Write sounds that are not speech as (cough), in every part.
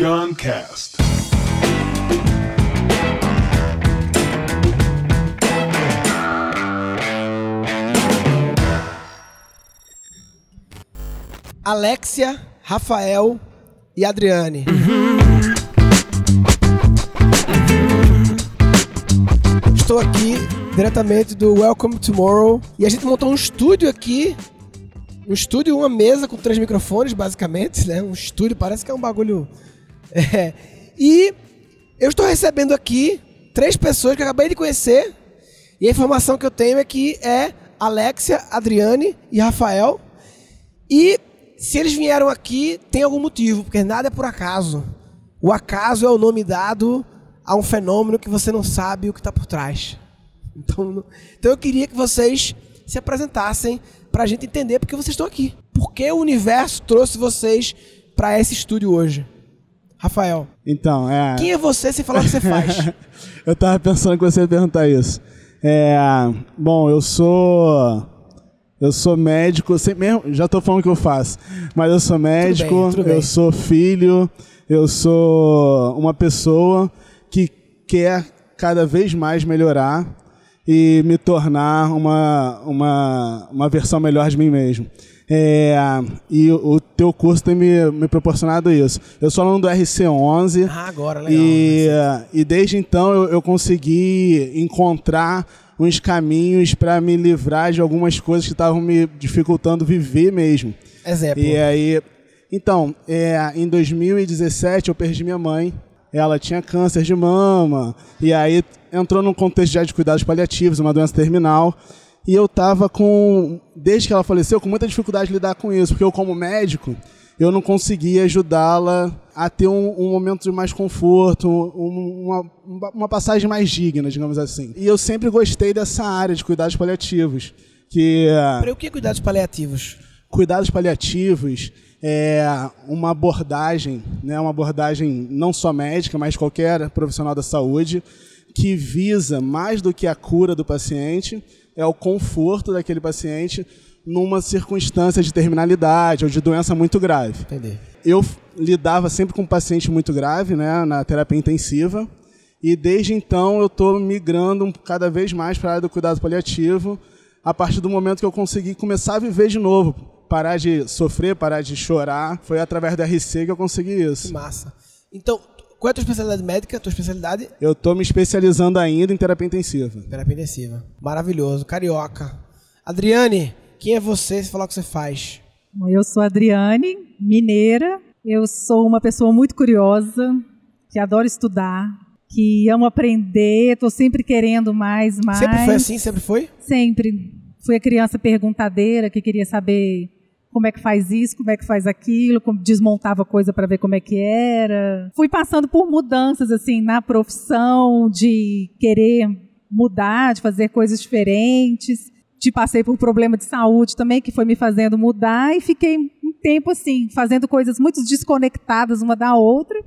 Guncast. Alexia, Rafael e Adriane. Estou aqui diretamente do Welcome Tomorrow e a gente montou um estúdio aqui. Um estúdio, uma mesa com três microfones, basicamente, né? Um estúdio, parece que é um bagulho. É. E eu estou recebendo aqui três pessoas que eu acabei de conhecer. E a informação que eu tenho é que é Alexia, Adriane e Rafael. E se eles vieram aqui, tem algum motivo, porque nada é por acaso. O acaso é o nome dado a um fenômeno que você não sabe o que está por trás. Então, então eu queria que vocês se apresentassem para a gente entender porque vocês estão aqui. Por que o universo trouxe vocês para esse estúdio hoje? Rafael. Então, é. Quem é você sem falar o que você faz? (laughs) eu tava pensando que você ia perguntar isso. É, bom, eu sou eu sou médico, mesmo, já estou falando o que eu faço, mas eu sou médico, tudo bem, tudo bem. eu sou filho, eu sou uma pessoa que quer cada vez mais melhorar e me tornar uma, uma, uma versão melhor de mim mesmo. É, e o, o teu curso tem me, me proporcionado isso. Eu sou aluno do RC11. Ah, agora, legal. E, e desde então eu, eu consegui encontrar uns caminhos para me livrar de algumas coisas que estavam me dificultando viver mesmo. Exemplo. E aí, então, é, em 2017 eu perdi minha mãe. Ela tinha câncer de mama e aí entrou num contexto já de cuidados paliativos, uma doença terminal. E eu tava com, desde que ela faleceu, com muita dificuldade de lidar com isso, porque eu como médico, eu não conseguia ajudá-la a ter um, um, momento de mais conforto, um, uma, uma passagem mais digna, digamos assim. E eu sempre gostei dessa área de cuidados paliativos. Que, Para o que cuidados paliativos? Cuidados paliativos é uma abordagem, né, uma abordagem não só médica, mas qualquer profissional da saúde, que visa mais do que a cura do paciente, é o conforto daquele paciente numa circunstância de terminalidade ou de doença muito grave. Entendi. Eu lidava sempre com um paciente muito grave, né, na terapia intensiva, e desde então eu estou migrando cada vez mais para a área do cuidado paliativo, a partir do momento que eu consegui começar a viver de novo, parar de sofrer, parar de chorar. Foi através da RC que eu consegui isso. Que massa. Então, qual é a tua especialidade médica, a tua especialidade? Eu estou me especializando ainda em terapia intensiva. Terapia intensiva. Maravilhoso. Carioca. Adriane, quem é você? Se falar o que você faz. Eu sou Adriane, mineira. Eu sou uma pessoa muito curiosa, que adora estudar, que amo aprender, estou sempre querendo mais, mais. Sempre foi assim? Sempre foi? Sempre. Fui a criança perguntadeira que queria saber como é que faz isso, como é que faz aquilo, desmontava coisa para ver como é que era. Fui passando por mudanças assim na profissão, de querer mudar, de fazer coisas diferentes. De passei por um problema de saúde também que foi me fazendo mudar e fiquei um tempo assim fazendo coisas muito desconectadas uma da outra.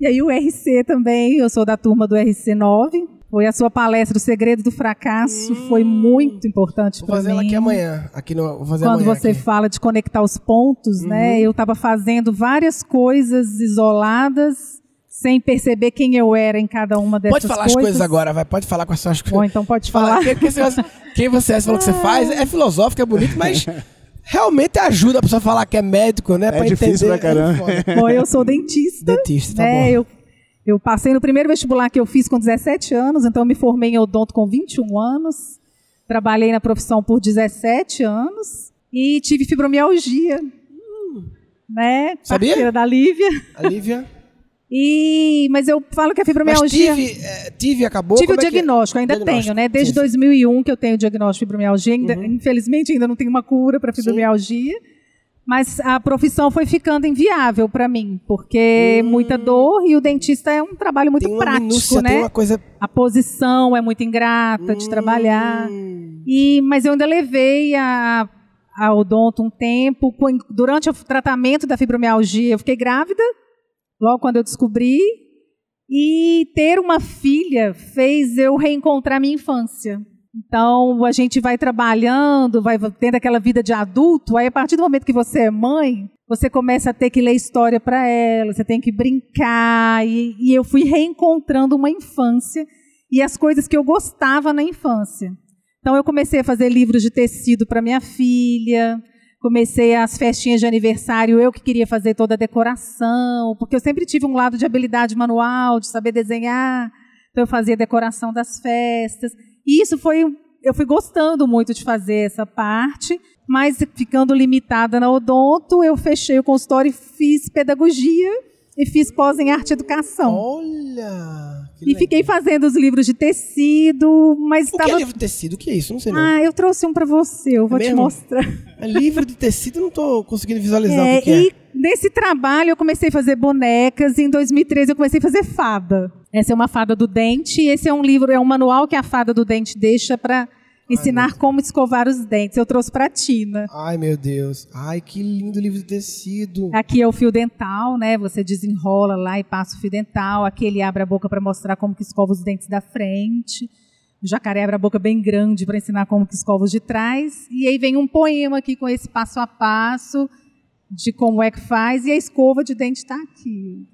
E aí o RC também, eu sou da turma do RC 9, foi a sua palestra, o segredo do fracasso, hum, foi muito importante para mim. Vou fazer ela aqui amanhã. Aqui no, vou fazer Quando amanhã você aqui. fala de conectar os pontos, Uhum. né? Eu estava fazendo várias coisas isoladas, sem perceber quem eu era em cada uma dessas Pode falar coisas. as coisas agora, vai. Pode falar com as suas Bom, coisas. então pode Falar. esse negócio- (laughs) quem você é, você falou que você faz, é filosófico, é bonito, mas realmente ajuda a pessoa a falar que é médico, né? pra difícil entender. pra caramba. É. Bom, eu sou dentista. Dentista, tá né? bom. Eu, eu passei no primeiro vestibular que eu fiz com 17 anos, então eu me formei em odonto com 21 anos. Trabalhei na profissão por 17 anos e tive fibromialgia. Né? Hum. Sabia? Parceira da Lívia. A Lívia. E, mas eu falo que a Mas fibromialgia. tive, é, tive acabou? Tive o Como é que é? diagnóstico, ainda Diagnóstico, tenho, né? Desde sim, Uhum. sim. 2001 que eu tenho o diagnóstico de fibromialgia. Ainda, Infelizmente, ainda não tenho uma cura para fibromialgia. Mas a profissão foi ficando inviável para mim, porque muita dor e o dentista é um trabalho muito Hum. Prático, minúcia, né? coisa... A posição é muito ingrata de trabalhar. Hum. E, mas eu ainda levei a, a odonto um tempo. Durante o tratamento da fibromialgia, eu fiquei grávida, logo quando eu descobri. E ter uma filha fez eu reencontrar minha infância. Então, a gente vai trabalhando, vai tendo aquela vida de adulto, aí a partir do momento que você é mãe, você começa a ter que ler história para ela, você tem que brincar, e, e eu fui reencontrando uma infância e as coisas que eu gostava na infância. Então, eu comecei a fazer livros de tecido para minha filha, comecei as festinhas de aniversário, eu que queria fazer toda a decoração, porque eu sempre tive um lado de habilidade manual, de saber desenhar, então eu fazia decoração das festas. E isso foi, eu fui gostando muito de fazer essa parte, mas ficando limitada na odonto, eu fechei o consultório e fiz pedagogia e fiz pós em arte e educação. Olha! E fiquei fazendo os livros de tecido, mas O que é livro de tecido? O que é isso? Não sei não. Ah, eu trouxe um para você, eu vou te mesmo? mostrar. É livro de tecido, não tô conseguindo visualizar É, o que, que é. e nesse trabalho eu comecei a fazer bonecas e em 2013 eu comecei a fazer fada. Essa é uma fada do dente e esse é um livro, é um manual que a fada do dente deixa para ensinar como escovar os dentes. Eu trouxe para Tina. Ai, meu Deus. Ai, que lindo livro de tecido. Aqui é o fio dental, né? Você desenrola lá e passa o fio dental. Aqui ele abre a boca para mostrar como que escova os dentes da frente. O jacaré abre a boca bem grande para ensinar como que escova os de trás. E aí vem um poema aqui com esse passo a passo de como é que faz. E a escova de dente está aqui.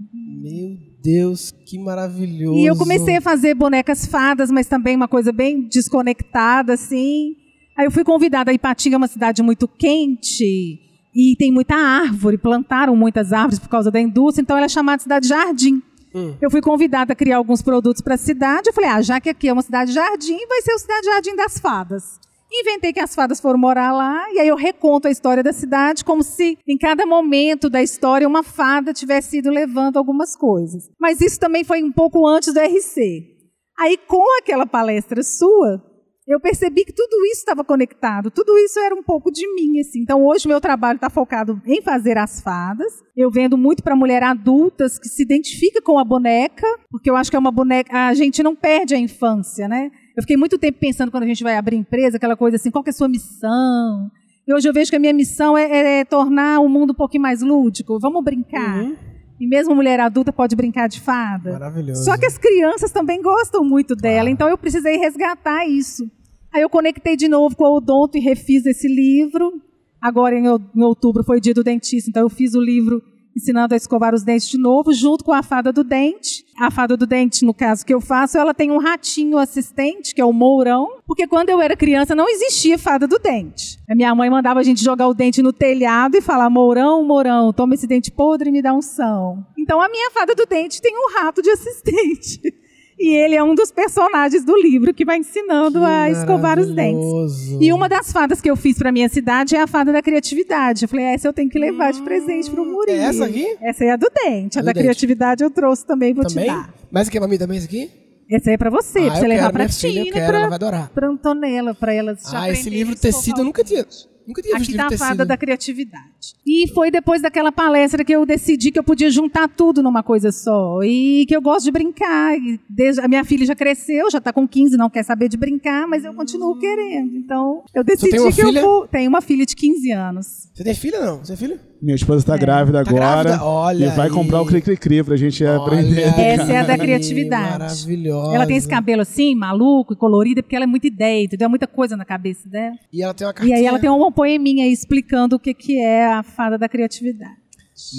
Meu Deus, que maravilhoso. E eu comecei a fazer bonecas fadas, mas também uma coisa bem desconectada, assim. Aí eu fui convidada a Ipatinga, é uma cidade muito quente, e tem muita árvore, plantaram muitas árvores por causa da indústria, então ela é chamada de cidade jardim. Hum. Eu fui convidada a criar alguns produtos para a cidade, eu falei, ah, já que aqui é uma cidade jardim, vai ser o cidade jardim das fadas. Inventei que as fadas foram morar lá, e aí eu reconto a história da cidade como se em cada momento da história uma fada tivesse ido levando algumas coisas. Mas isso também foi um pouco antes do RC. Aí, com aquela palestra sua, eu percebi que tudo isso estava conectado, tudo isso era um pouco de mim. Assim. Então, hoje, meu trabalho está focado em fazer as fadas. Eu vendo muito para mulher adultas que se identifica com a boneca, porque eu acho que é uma boneca. A gente não perde a infância, né? Eu fiquei muito tempo pensando quando a gente vai abrir empresa, aquela coisa assim, qual que é a sua missão? E hoje eu vejo que a minha missão é, é- é tornar o mundo um pouquinho mais lúdico. Vamos brincar. Uhum. E mesmo mulher adulta pode brincar de fada. Maravilhoso. Só que as crianças também gostam muito dela, então eu precisei resgatar isso. Aí eu conectei de novo com o Odonto e refiz esse livro. Agora, em, ou- em outubro, foi dia do dentista, então eu fiz o livro ensinando a escovar os dentes de novo, junto com a fada do dente. A fada do dente, no caso que eu faço, ela tem um ratinho assistente, que é o Mourão, porque quando eu era criança não existia fada do dente. A minha mãe mandava a gente jogar o dente no telhado e falar: Mourão, Mourão, toma esse dente podre e me dá um são. Então a minha fada do dente tem um rato de assistente. (laughs) E ele é um dos personagens do livro que vai ensinando Que a escovar os dentes. E uma das fadas que eu fiz para minha cidade é a fada da criatividade. Eu falei, essa eu tenho que levar de presente pro Murilo. É essa aqui? Essa é a do dente. A, A do da dente. criatividade eu trouxe também, vou Também? te dar. Mas aqui é pra mim também, isso aqui? Essa aí é pra você, Ah, pra você levar quero, pra minha filha, eu Tina quero, pra, ela vai adorar. pra Antonella, pra elas já Ah, esse livro tecido eu nunca tinha. Nunca tinha visto Aqui tá a fada tecido. da criatividade. E foi depois daquela palestra que eu decidi que eu podia juntar tudo numa coisa só. E que eu gosto de brincar. E desde- a minha filha já cresceu, já está com 15, não quer saber de brincar, mas eu continuo querendo. Então, eu decidi que filha? eu vou. Tenho uma filha de 15 anos. Você tem filha não? Você tem filho? Minha esposa está grávida Tá agora. grávida? Olha e vai aí. comprar o Cri-Cri-Cri pra gente aprender. Olha (laughs) Essa é a da criatividade. Maravilhosa. Ela tem esse cabelo assim, maluco e colorido, porque ela é muita ideia, entendeu? Muita coisa na cabeça dela. E ela tem uma E cartinha. aí ela tem uma poeminha aí explicando o que, que é a fada da criatividade.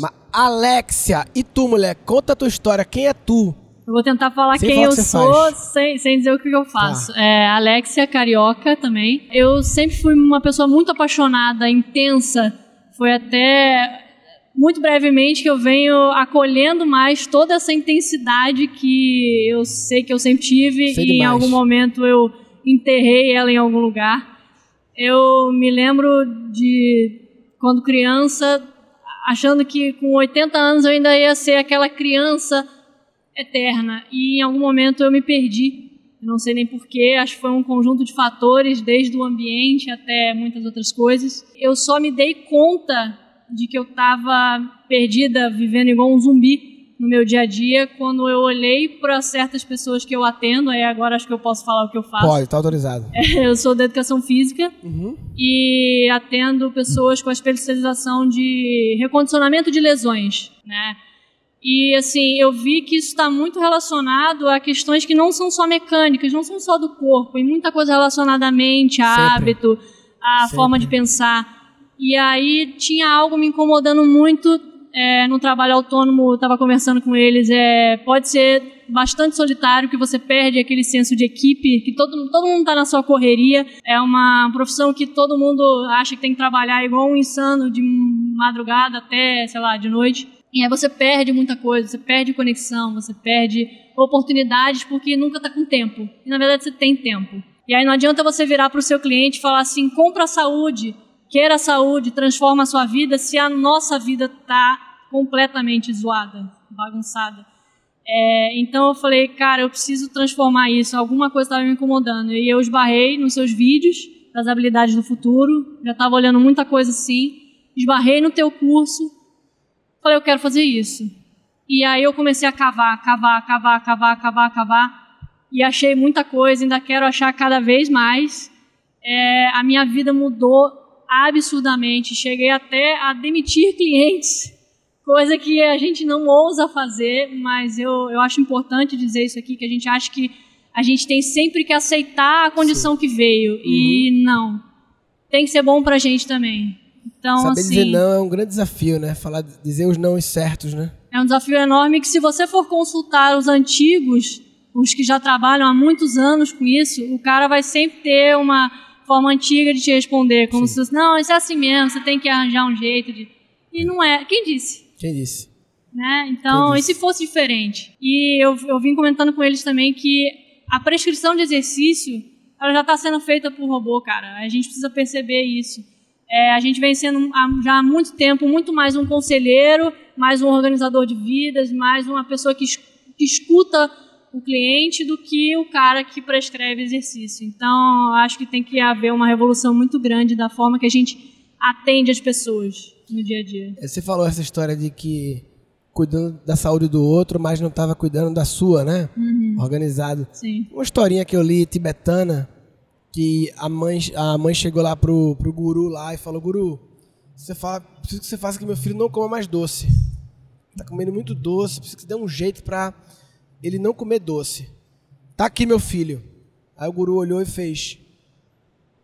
Ma- Alexia, e tu, mulher? Conta a tua história. Quem é tu? Eu vou tentar falar Sem quem falar eu que sou. Tá. sem, sem dizer o que eu faço. É, Alexia Carioca também. Eu sempre fui uma pessoa muito apaixonada, intensa. Foi até muito brevemente que eu venho acolhendo mais toda essa intensidade que eu sei que eu sempre tive Sei e em demais. algum momento eu enterrei ela em algum lugar. Eu me lembro de quando criança, achando que com 80 anos eu ainda ia ser aquela criança eterna. E em algum momento eu me perdi. Eu não sei nem porquê, acho que foi um conjunto de fatores, desde o ambiente até muitas outras coisas. Eu só me dei conta de que eu estava perdida, vivendo igual um zumbi no meu dia a dia, quando eu olhei para certas pessoas que eu atendo, aí agora acho que eu posso falar o que eu faço. Pode, tá autorizado. (laughs) Eu sou da educação física Uhum. e atendo pessoas com a especialização de recondicionamento de lesões, né? E assim, eu vi que isso está muito relacionado a questões que não são só mecânicas, não são só do corpo, e muita coisa relacionada à mente, a Sempre. hábito, a Sempre. forma de pensar. E aí tinha algo me incomodando muito é, no trabalho autônomo, estava conversando com eles, é, pode ser bastante solitário, que você perde aquele senso de equipe, que todo, todo mundo está na sua correria. É uma profissão que todo mundo acha que tem que trabalhar igual um insano de madrugada até, sei lá, de noite. E aí você perde muita coisa, você perde conexão, você perde oportunidades porque nunca está com tempo. E na verdade você tem tempo. E aí não adianta você virar para o seu cliente e falar assim: compra a saúde, queira a saúde, transforma a sua vida, se a nossa vida está completamente zoada, bagunçada. É, então eu falei, cara, eu preciso transformar isso. Alguma coisa estava me incomodando. E eu esbarrei nos seus vídeos das habilidades do futuro. Já estava olhando muita coisa assim. Esbarrei no teu curso. Falei, eu quero fazer isso. E aí eu comecei a cavar, cavar, cavar, cavar, cavar, cavar. E achei muita coisa. Ainda quero achar cada vez mais. É, a minha vida mudou absurdamente. Cheguei até a demitir (laughs) clientes coisa que a gente não ousa fazer, mas eu, eu acho importante dizer isso aqui, que a gente acha que a gente tem sempre que aceitar a condição que veio, Uhum. e não. Tem que ser bom pra gente também. Então, Saber assim, dizer não é um grande desafio, né? Falar, dizer os não certos, né? é um desafio enorme que se você for consultar os antigos, os que já trabalham há muitos anos com isso, o cara vai sempre ter uma forma antiga de te responder, como se fosse, não, isso é assim mesmo, você tem que arranjar um jeito de... E não é. Quem disse? Quem disse? né? Então, e se fosse diferente? E eu, eu vim comentando com eles também que a prescrição de exercício ela já está sendo feita por robô, cara. A gente precisa perceber isso. É, a gente vem sendo já há muito tempo muito mais um conselheiro, mais um organizador de vidas, mais uma pessoa que, que escuta o cliente do que o cara que prescreve exercício. Então, acho que tem que haver uma revolução muito grande da forma que a gente atende as pessoas no dia a dia. É, Você falou essa história de que cuidando da saúde do outro, mas não estava cuidando da sua, né? Organizado. Sim. Uma historinha que eu li tibetana, que a mãe, a mãe chegou lá pro, pro guru lá e falou, guru, você fala, preciso que você faça que meu filho não coma mais doce. Tá comendo muito doce, preciso que você dê um jeito pra ele não comer doce. Tá aqui meu filho. Aí o guru olhou e fez,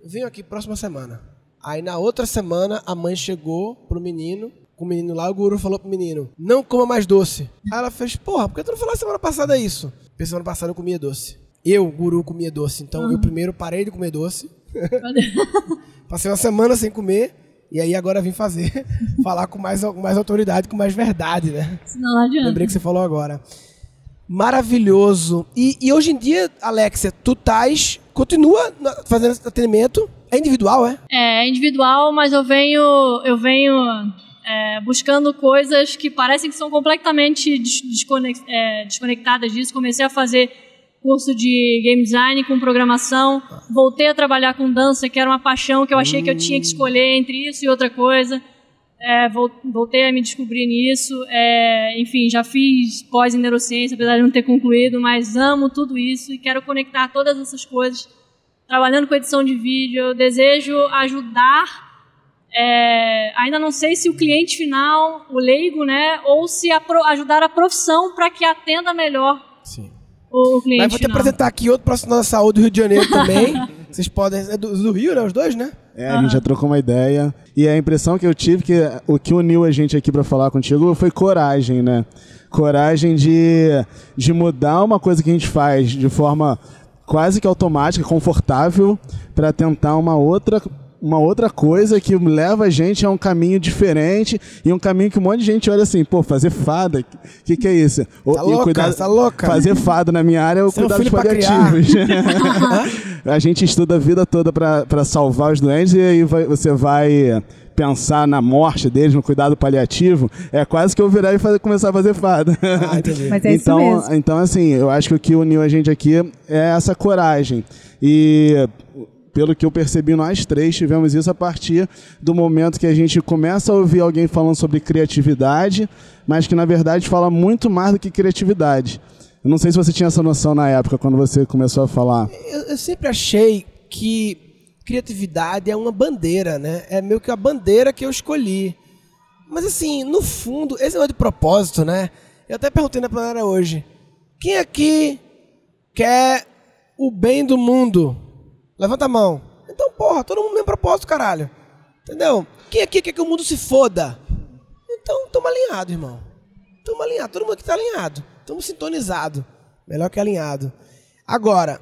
venho aqui próxima semana. Aí na outra semana a mãe chegou pro menino, com o menino lá, o guru falou pro menino, não coma mais doce. Aí ela fez, porra, por que tu não falou semana passada isso? Porque semana passada eu comia doce. Eu, guru, comia doce. Então eu primeiro parei de comer doce. (laughs) Passei uma semana sem comer. E aí agora vim fazer, (laughs) falar com mais, com mais autoridade, com mais verdade, né? Senão não adianta. Lembrei que você falou agora. Maravilhoso. E, e hoje em dia, Alexia, tu estás, continua fazendo esse atendimento. É individual, é? É individual, mas eu venho, eu venho é, buscando coisas que parecem que são completamente desconex- é, desconectadas disso. Comecei a fazer curso de game design com programação, voltei a trabalhar com dança, que era uma paixão que eu achei que eu tinha que escolher entre isso e outra coisa. É, vol- voltei a me descobrir nisso. É, enfim, já fiz pós em neurociência, apesar de não ter concluído, mas amo tudo isso e quero conectar todas essas coisas trabalhando com edição de vídeo, eu desejo ajudar. é, ainda não sei se o cliente final, o leigo, né, ou se a ajudar a profissão para que atenda melhor Sim. O, cliente Mas vou te final. apresentar aqui outro profissional da saúde do Rio de Janeiro também. (laughs) Vocês podem. É do, do Rio, né? Os dois, né? É, a gente já trocou uma ideia. E a impressão que eu tive que o que uniu a gente aqui pra falar contigo foi coragem, né? Coragem de, de mudar uma coisa que a gente faz de forma quase que automática, confortável, pra tentar uma outra uma outra coisa que leva a gente a um caminho diferente e um caminho que um monte de gente olha assim, pô, fazer fada, o que, que é isso? O- Tá e louca, tá louca. Fazer fada na minha área é o Você é um filho pra paliativos. (laughs) a gente estuda a vida toda para salvar os doentes e aí vai- você vai pensar na morte deles, no cuidado paliativo, é quase que eu virar e fazer- começar a fazer fada. Ah, entendi. Mas é então, isso mesmo. então, assim, eu acho que o que uniu a gente aqui é essa coragem. E pelo que eu percebi, nós três tivemos isso a partir do momento que a gente começa a ouvir alguém falando sobre criatividade, mas que na verdade fala muito mais do que criatividade. Eu não sei se você tinha essa noção na época, quando você começou a falar. Eu, eu sempre achei que criatividade é uma bandeira, né? É meio que a bandeira que eu escolhi. Mas assim, no fundo, esse negócio de propósito, né? Eu até perguntei na plenária hoje. Quem aqui quer o bem do mundo? Levanta a mão. Então, porra, todo mundo tem propósito, caralho. Entendeu? Quem aqui quer que o mundo se foda? Então, tamo alinhado, irmão. Tamo alinhado. Todo mundo aqui tá alinhado. Tamo sintonizado. Melhor que alinhado. Agora,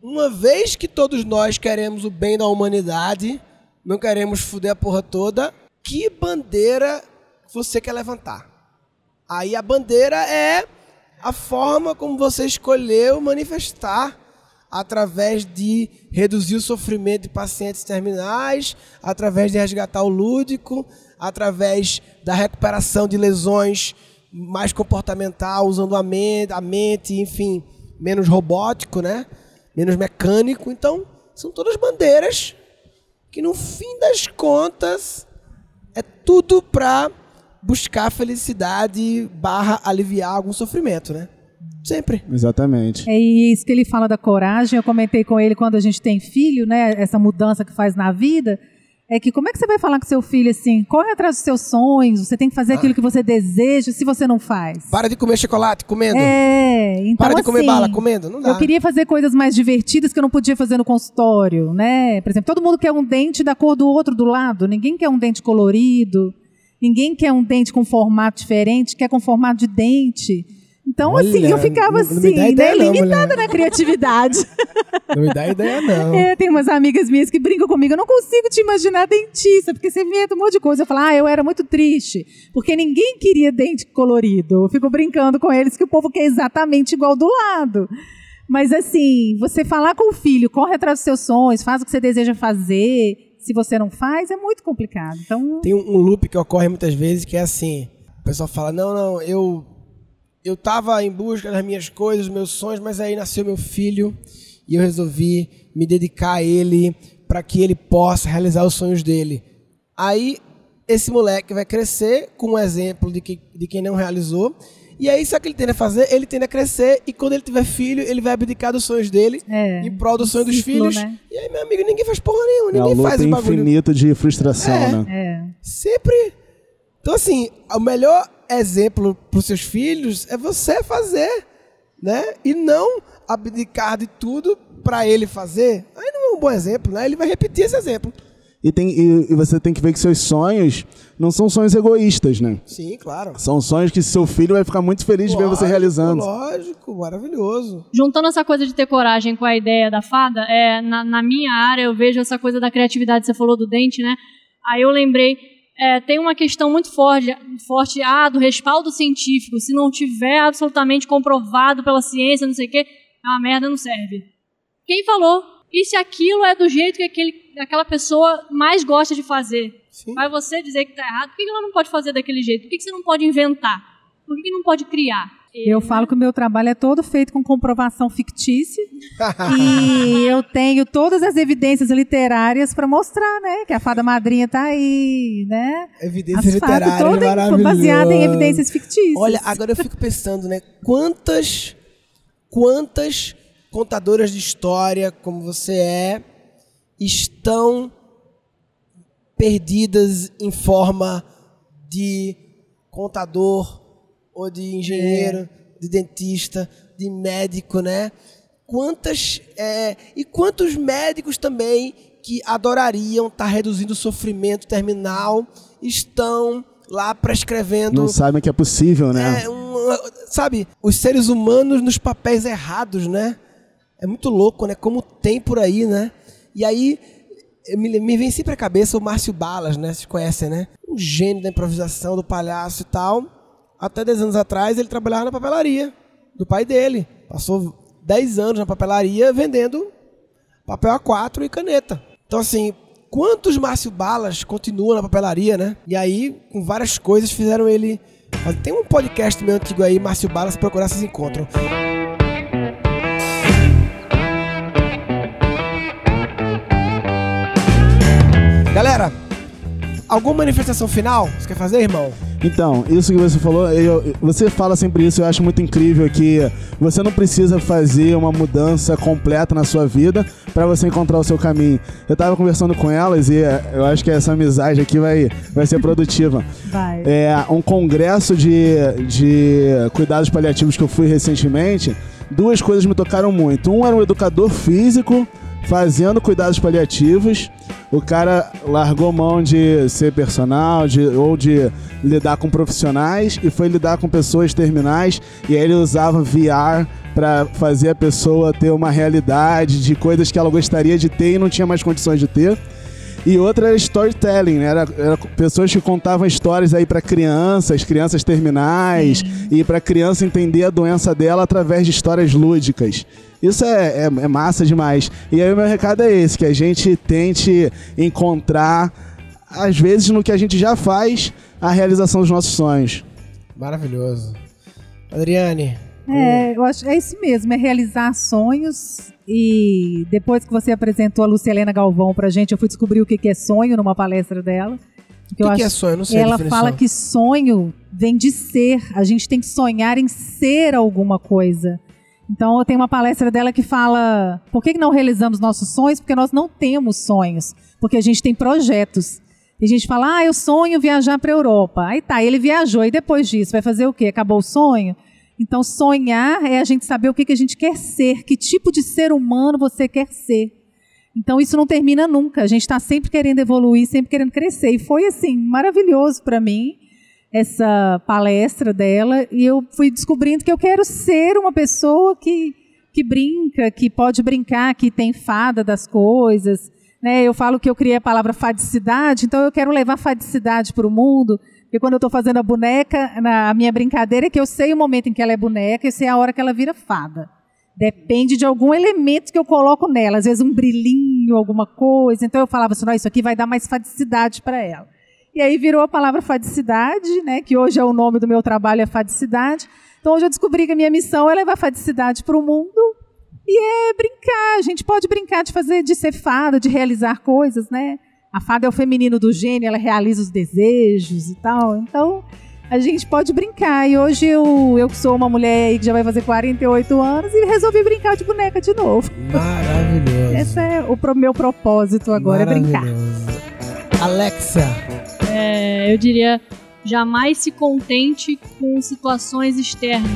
uma vez que todos nós queremos o bem da humanidade, não queremos fuder a porra toda, que bandeira você quer levantar? Aí a bandeira é a forma como você escolheu manifestar através de reduzir o sofrimento de pacientes terminais, através de resgatar o lúdico, através da recuperação de lesões mais comportamental, usando a mente, a mente, enfim, menos robótico, né? Menos mecânico. Então, são todas bandeiras que no fim das contas é tudo para buscar felicidade barra aliviar algum sofrimento, né? Sempre. Exatamente. É isso que ele fala da coragem. Eu comentei com ele quando a gente tem filho, né? Essa mudança que faz na vida. É que como é que você vai falar com seu filho assim? Corre atrás dos seus sonhos, você tem que fazer aquilo que você deseja, se você não faz. Para de comer chocolate, comendo. É, então Para de comer assim, bala, comendo. Não dá. Eu queria fazer coisas mais divertidas que eu não podia fazer no consultório, né? Por exemplo, todo mundo quer um dente da cor do outro do lado. Ninguém quer um dente colorido. Ninguém quer um dente com formato diferente, quer com formato de dente. Então, Olha, assim, eu ficava não- não assim, né, não, limitada mulher. na criatividade. (laughs) Não me dá ideia, não. É, tem umas amigas minhas que brincam comigo. Eu não consigo te imaginar dentista, porque você inventa um monte de coisa. Eu falo, ah, eu era muito triste, porque ninguém queria dente colorido. Eu fico brincando com eles que o povo quer exatamente igual do lado. Mas assim, você falar com o filho, corre atrás dos seus sonhos, faz o que você deseja fazer. Se você não faz, é muito complicado. Então, Tem um loop que ocorre muitas vezes que é assim: o pessoal fala, não, não, eu eu tava em busca das minhas coisas, dos meus sonhos, mas aí nasceu meu filho e eu resolvi me dedicar a ele para que ele possa realizar os sonhos dele. Aí esse moleque vai crescer com um exemplo de, que, de quem não realizou. E aí, sabe o que ele tende a fazer? Ele tende a crescer e quando ele tiver filho, ele vai abdicar dos sonhos dele É, em prol do sonho dos filhos. né? E aí, meu amigo, ninguém faz porra nenhuma, É ninguém faz luto o bagulho. infinito de frustração, É. né? é. Sempre. Então, assim, o melhor exemplo para os seus filhos é você fazer, né? E não abdicar de tudo para ele fazer. Aí não é um bom exemplo, né? Ele vai repetir esse exemplo. E, tem, e, e você tem que ver que seus sonhos não são sonhos egoístas, né? Sim, claro. São sonhos que seu filho vai ficar muito feliz de ver você Lógico, realizando. Lógico, maravilhoso. Juntando essa coisa de ter coragem com a ideia da fada, é, na, na minha área eu vejo essa coisa da criatividade, você falou do dente, né? Aí eu lembrei, é, tem uma questão muito forte, forte ah, do respaldo científico. Se não tiver absolutamente comprovado pela ciência, não sei o quê, é uma merda, não serve. Quem falou? E se aquilo é do jeito que aquele, aquela pessoa mais gosta de fazer? Sim. Vai você dizer que está errado? Por que ela não pode fazer daquele jeito? Por que você não pode inventar? Por que não pode criar? Eu falo que o meu trabalho é todo feito com comprovação fictícia. (laughs) e eu tenho todas as evidências literárias para mostrar, né? Que a fada madrinha tá aí, né? Evidência As fadas literária, todas maravilhoso. baseadas em evidências fictícias. Olha, agora eu fico pensando, né? Quantas, quantas contadoras de história, como você é, estão perdidas em forma de contador ou de engenheiro, de dentista, de médico, né? Quantas é, e quantos médicos também que adorariam estar reduzindo o sofrimento terminal estão lá prescrevendo Não sabem que é possível, né? é, um, sabe, os seres humanos nos papéis errados, né? É muito louco, né? Como tem por aí, né? E aí me, me vem sempre à cabeça o Márcio Balas, né? Vocês conhecem, né? Um gênio da improvisação, do palhaço e tal. Até 10 anos atrás ele trabalhava na papelaria do pai dele. Passou 10 anos na papelaria vendendo papel A4 e caneta. Então, assim, quantos Márcio Balas continuam na papelaria, né? E aí, com várias coisas, fizeram ele. Tem um podcast meu antigo aí, Márcio Balas, se procurar, vocês encontram. Galera, alguma manifestação final? Você quer fazer, irmão? Então, isso que você falou, eu- você fala sempre isso, eu acho muito incrível que você não precisa fazer uma mudança completa na sua vida para você encontrar o seu caminho. Eu tava conversando com elas e eh, eu acho que essa amizade aqui vai, vai ser produtiva. Vai. É, um congresso de, de cuidados paliativos que eu fui recentemente, duas coisas me tocaram muito. Um era um educador físico fazendo cuidados paliativos. O cara largou mão de ser personal de, ou de lidar com profissionais e foi lidar com pessoas terminais. E aí ele usava VR para fazer a pessoa ter uma realidade de coisas que ela gostaria de ter e não tinha mais condições de ter. E outra era storytelling, né? Era, era pessoas que contavam histórias aí para crianças, crianças terminais, e para criança entender a doença dela através de histórias lúdicas. Isso é, é, é massa demais. E aí o meu recado é esse, que a gente tente encontrar, às vezes no que a gente já faz, a realização dos nossos sonhos. Maravilhoso. Adriane, É, eu acho, é isso mesmo, é realizar sonhos. E depois que você apresentou a Lucielena Galvão pra gente, eu fui descobrir o que que é sonho numa palestra dela. o que, que é sonho? Eu não sei Ela fala que sonho vem de ser. A gente tem que sonhar em ser alguma coisa. Então, eu tenho uma palestra dela que fala: por que não realizamos nossos sonhos? Porque nós não temos sonhos. Porque a gente tem projetos. E a gente fala: ah, eu sonho viajar para a Europa. Aí tá, ele viajou. E depois disso, vai fazer o quê? Acabou o sonho? Então, sonhar é a gente saber o que, que a gente quer ser, que tipo de ser humano você quer ser. Então isso não termina nunca. A gente está sempre querendo evoluir, sempre querendo crescer. E foi assim maravilhoso para mim essa palestra dela e eu fui descobrindo que eu quero ser uma pessoa que que brinca, que pode brincar, que tem fada das coisas. Né? Eu falo que eu criei a palavra fadicidade, então eu quero levar fadicidade para o mundo. Porque quando eu estou fazendo a boneca, na, a minha brincadeira é que eu sei o momento em que ela é boneca e sei a hora que ela vira fada. Depende de algum elemento que eu coloco nela, às vezes um brilhinho, alguma coisa. Então eu falava assim, "Não, isso aqui vai dar mais fadicidade para ela. E aí virou a palavra fadicidade, né, que hoje é o nome do meu trabalho, é fadicidade. Então hoje eu descobri que a minha missão é levar fadicidade para o mundo e é brincar. A gente pode brincar de fazer, de ser fada, de realizar coisas, né? A fada é o feminino do gênio, ela realiza os desejos e tal. Então a gente pode brincar. E hoje eu, eu que sou uma mulher aí que já vai fazer 48 anos e resolvi brincar de boneca de novo. Maravilhoso. Esse é o meu propósito agora, é brincar. Maravilhoso. É, eu diria, jamais se contente com situações externas,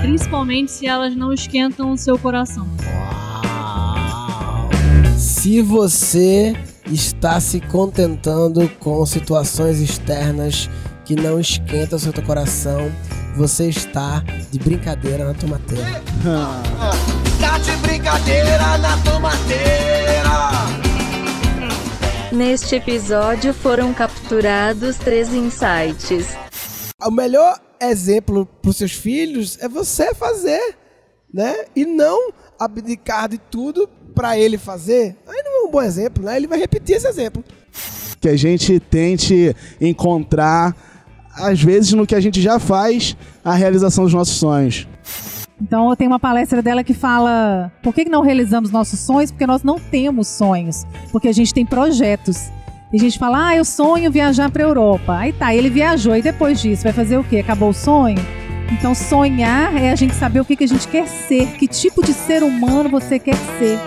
principalmente se elas não esquentam o seu coração. Uau. Se você está se contentando com situações externas que não esquentam o seu coração, você está de brincadeira na tomateira. Tá de brincadeira na tomateira. Neste episódio foram capturados três insights. O melhor exemplo para os seus filhos é você fazer, né? E não abdicar de tudo para ele fazer. Aí não é um bom exemplo, né? Ele vai repetir esse exemplo. Que a gente tente encontrar, às vezes no que a gente já faz, a realização dos nossos sonhos. Então eu tenho uma palestra dela que fala: por que não realizamos nossos sonhos? Porque nós não temos sonhos, porque a gente tem projetos. E a gente fala: ah, eu sonho viajar para a Europa. Aí tá, ele viajou e depois disso vai fazer o quê? Acabou o sonho? Então sonhar é a gente saber o que a gente quer ser, que tipo de ser humano você quer ser.